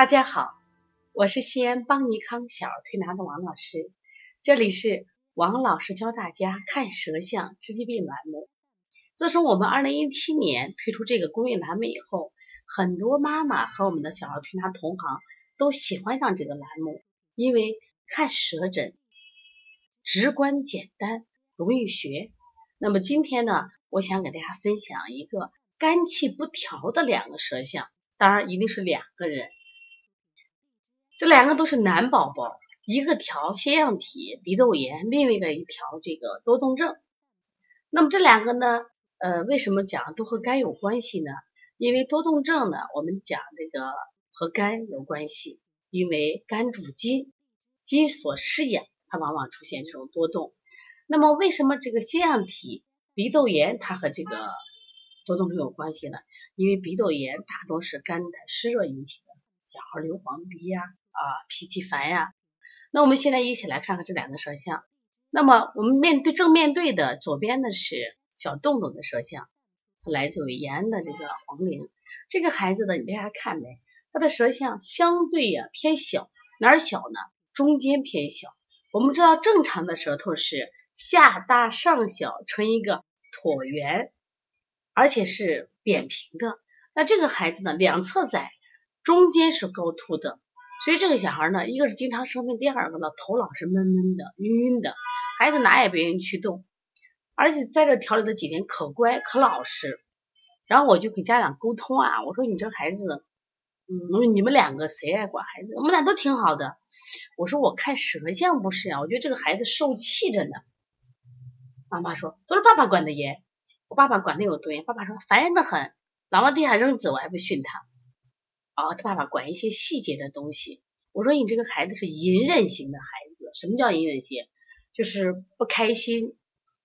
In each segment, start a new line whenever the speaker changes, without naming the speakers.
大家好，我是西安邦尼康小儿推拿的王老师，这里是王老师教大家看舌象治疾病栏目。自从我们二零一七年推出这个公益栏目以后，很多妈妈和我们的小儿推拿同行都喜欢上这个栏目，因为看舌诊直观简单，容易学。那么今天呢，我想给大家分享一个肝气不调的两个舌象，当然一定是两个人。这两个都是男宝宝，一个调腺样体鼻窦炎，另外一个一调这个多动症。那么这两个呢，呃，为什么讲都和肝有关系呢？因为多动症呢，我们讲这个和肝有关系，因为肝主筋，筋所失养，它往往出现这种多动。那么为什么这个腺样体鼻窦炎它和这个多动症有关系呢？因为鼻窦炎大多是肝的湿热引起的，小孩流黄鼻呀。啊脾气烦呀。那我们现在一起来看看这两个舌象。那么我们面对正面对的左边的是小洞洞的舌象，它来自于延安的这个黄陵。这个孩子的，你大家看没？他的舌象相对呀偏小，哪儿小呢？中间偏小。我们知道正常的舌头是下大上小，成一个椭圆，而且是扁平的。那这个孩子呢，两侧窄，中间是高凸的。所以这个小孩呢，一个是经常生病，第二个呢头老是闷闷的、晕晕的，孩子哪也不愿意去动，而且在这调理的几天可乖可老实。然后我就给家长沟通啊，我说你这孩子，嗯，你们两个谁爱管孩子？我们俩都挺好的。我说我看舌象不是啊，我觉得这个孩子受气着呢。妈妈说都是爸爸管的严，我爸爸管的有多严？爸爸说烦人的很，老往地下扔纸我还不训他。啊，他爸爸管一些细节的东西。我说你这个孩子是隐忍型的孩子，什么叫隐忍型？就是不开心，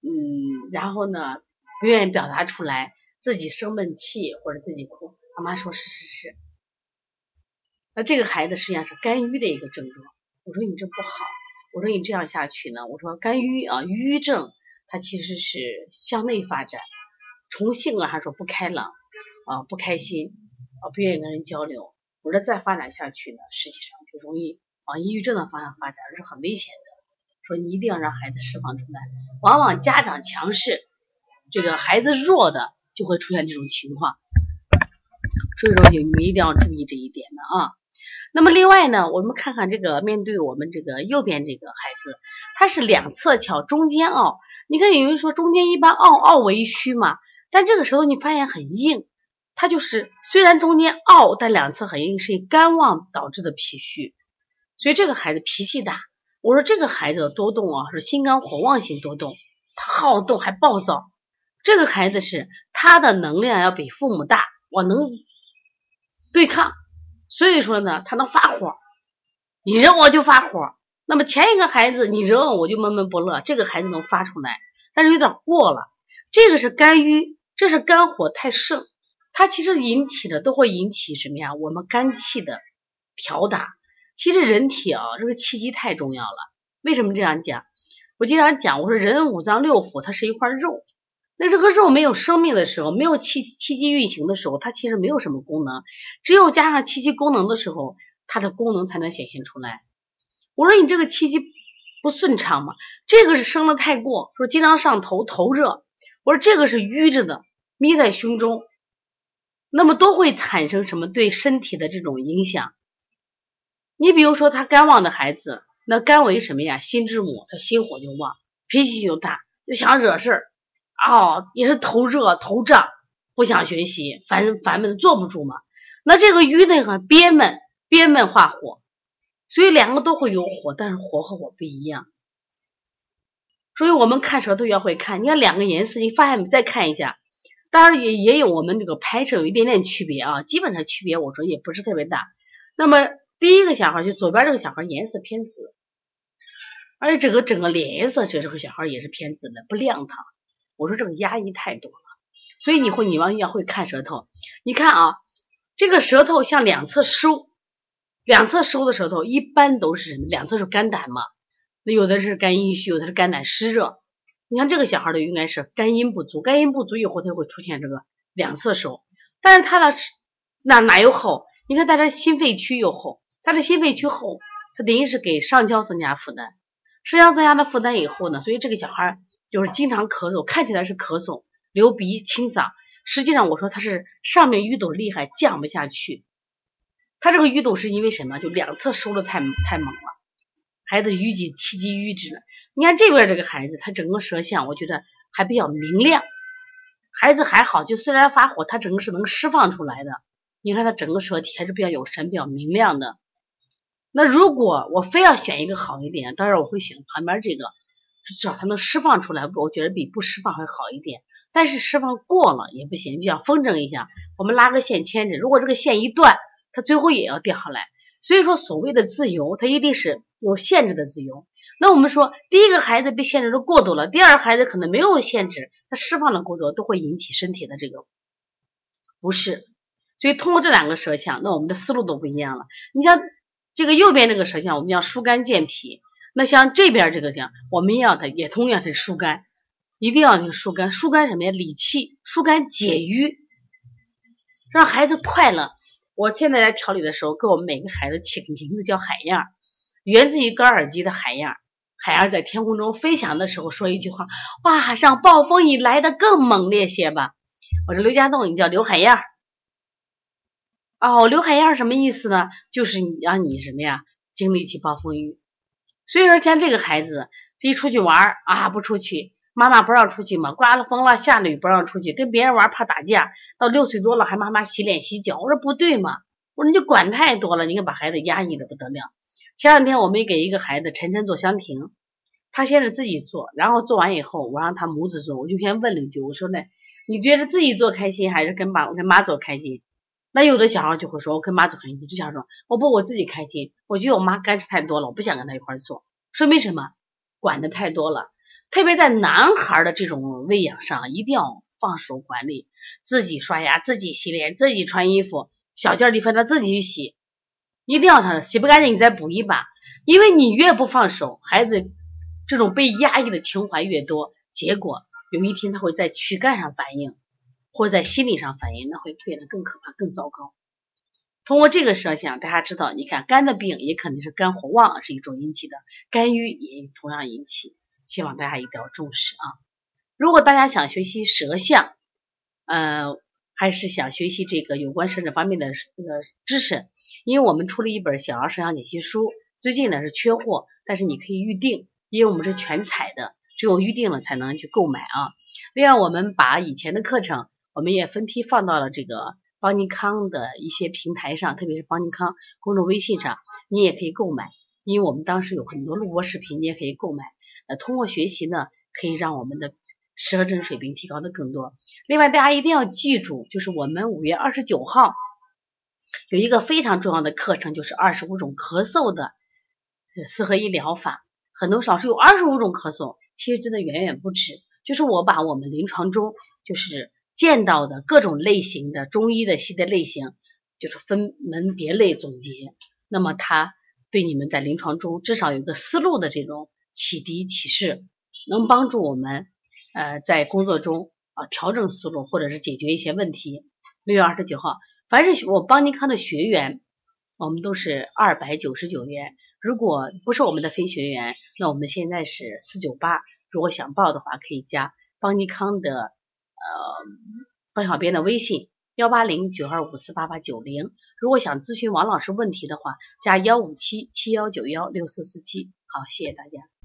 嗯，然后呢不愿意表达出来，自己生闷气或者自己哭。妈妈说是是是。那这个孩子实际上是肝郁的一个症状。我说你这不好，我说你这样下去呢，我说肝郁啊，郁症它其实是向内发展，从性格上说不开朗啊，不开心。啊，不愿意跟人交流，我说再发展下去呢，实际上就容易往抑郁症的方向发展，是很危险的。说你一定要让孩子释放出来，往往家长强势，这个孩子弱的就会出现这种情况。所以说，你们一定要注意这一点的啊。那么另外呢，我们看看这个面对我们这个右边这个孩子，他是两侧翘，中间凹。你看有人说中间一般凹凹为虚嘛，但这个时候你发现很硬。它就是虽然中间凹，但两侧很硬，是肝旺导致的脾虚，所以这个孩子脾气大。我说这个孩子多动啊，是心肝火旺型多动，他好动还暴躁。这个孩子是他的能量要比父母大，我能对抗，所以说呢，他能发火，你惹我就发火。那么前一个孩子你惹我我就闷闷不乐，这个孩子能发出来，但是有点过了。这个是肝郁，这是肝火太盛。它其实引起的都会引起什么呀？我们肝气的调达。其实人体啊，这个气机太重要了。为什么这样讲？我经常讲，我说人五脏六腑它是一块肉，那这个肉没有生命的时候，没有气气机运行的时候，它其实没有什么功能。只有加上气机功能的时候，它的功能才能显现出来。我说你这个气机不顺畅嘛？这个是生的太过，说经常上头头热。我说这个是瘀着的，眯在胸中。那么都会产生什么对身体的这种影响？你比如说他肝旺的孩子，那肝为什么呀？心之母，他心火就旺，脾气就大，就想惹事儿，哦，也是头热头胀，不想学习，烦烦闷坐不住嘛。那这个郁呢，很憋闷，憋闷化火，所以两个都会有火，但是火和火不一样。所以我们看舌头要会看，你看两个颜色，你发现没？再看一下。当然也也有我们这个拍摄有一点点区别啊，基本上区别我说也不是特别大。那么第一个小孩就左边这个小孩颜色偏紫，而且整个整个脸颜色这这个小孩也是偏紫的，不亮堂。我说这个压抑太多了，所以你会你往要会看舌头。你看啊，这个舌头向两侧收，两侧收的舌头一般都是什么？两侧是肝胆嘛，那有的是肝阴虚，有的是肝胆湿热。你看这个小孩的应该是肝阴不足，肝阴不足以后他会出现这个两侧收，但是他的哪哪有厚？你看他这心肺区又厚，他的心肺区厚，他等于是给上焦增加负担，上焦增加的负担以后呢，所以这个小孩就是经常咳嗽，看起来是咳嗽、流鼻、清嗓，实际上我说他是上面淤堵厉害，降不下去。他这个淤堵是因为什么？就两侧收的太太猛了，孩子淤积气机瘀滞了。你看这边这个孩子，他整个舌象我觉得还比较明亮，孩子还好，就虽然发火，他整个是能释放出来的。你看他整个舌体还是比较有神、比较明亮的。那如果我非要选一个好一点，当然我会选旁边这个，至少他能释放出来，我觉得比不释放会好一点。但是释放过了也不行，就像风筝一样，我们拉个线牵着，如果这个线一断。它最后也要掉下来，所以说所谓的自由，它一定是有限制的自由。那我们说，第一个孩子被限制的过度了，第二个孩子可能没有限制，他释放的过多，都会引起身体的这个不适。所以通过这两个舌象，那我们的思路都不一样了。你像这个右边这个舌象，我们要疏肝健脾；那像这边这个象，我们要它也同样是疏肝，一定要那个疏肝，疏肝什么呀？理气，疏肝解郁，让孩子快乐。我现在在调理的时候，给我们每个孩子起个名字叫海燕，源自于高尔基的海燕。海燕在天空中飞翔的时候说一句话：“哇，让暴风雨来的更猛烈些吧。”我说刘家栋，你叫刘海燕。哦，刘海燕什么意思呢？就是你让你什么呀，经历起暴风雨。所以说，像这个孩子，一出去玩啊，不出去。妈妈不让出去嘛，刮了风了，下了雨不让出去，跟别人玩怕打架。到六岁多了还妈妈洗脸洗脚，我说不对嘛，我说你管太多了，你看把孩子压抑的不得了。前两天我们给一个孩子晨晨做香亭，他先是自己做，然后做完以后我让他母子做，我就先问了一句，我说呢，你觉得自己做开心还是跟爸跟妈做开心？那有的小孩就会说，我跟妈做开心。这小孩说，我不我自己开心，我觉得我妈干涉太多了，我不想跟他一块做，说明什么？管的太多了。特别在男孩的这种喂养上，一定要放手管理，自己刷牙，自己洗脸，自己穿衣服，小件地方他自己去洗，一定要他洗不干净，你再补一把。因为你越不放手，孩子这种被压抑的情怀越多，结果有一天他会在躯干上反应，或在心理上反应，那会变得更可怕、更糟糕。通过这个设想，大家知道，你看肝的病也肯定是肝火旺是一种引起的，肝郁也同样引起。希望大家一定要重视啊！如果大家想学习舌象，呃，还是想学习这个有关舌诊方面的这个知识，因为我们出了一本小儿舌象解析书，最近呢是缺货，但是你可以预定，因为我们是全彩的，只有预定了才能去购买啊。另外，我们把以前的课程，我们也分批放到了这个邦尼康的一些平台上，特别是邦尼康公众微信上，你也可以购买，因为我们当时有很多录播视频，你也可以购买。通过学习呢，可以让我们的舌诊水平提高的更多。另外，大家一定要记住，就是我们五月二十九号有一个非常重要的课程，就是二十五种咳嗽的四合一疗法。很多老师有二十五种咳嗽，其实真的远远不止。就是我把我们临床中就是见到的各种类型的中医的系的类型，就是分门别类总结。那么，它对你们在临床中至少有个思路的这种。启迪启示，能帮助我们呃在工作中啊调整思路，或者是解决一些问题。六月二十九号，凡是我邦尼康的学员，我们都是二百九十九元。如果不是我们的非学员，那我们现在是四九八。如果想报的话，可以加邦尼康的呃方小编的微信幺八零九二五四八八九零。如果想咨询王老师问题的话，加幺五七七幺九幺六四四七。好，谢谢大家。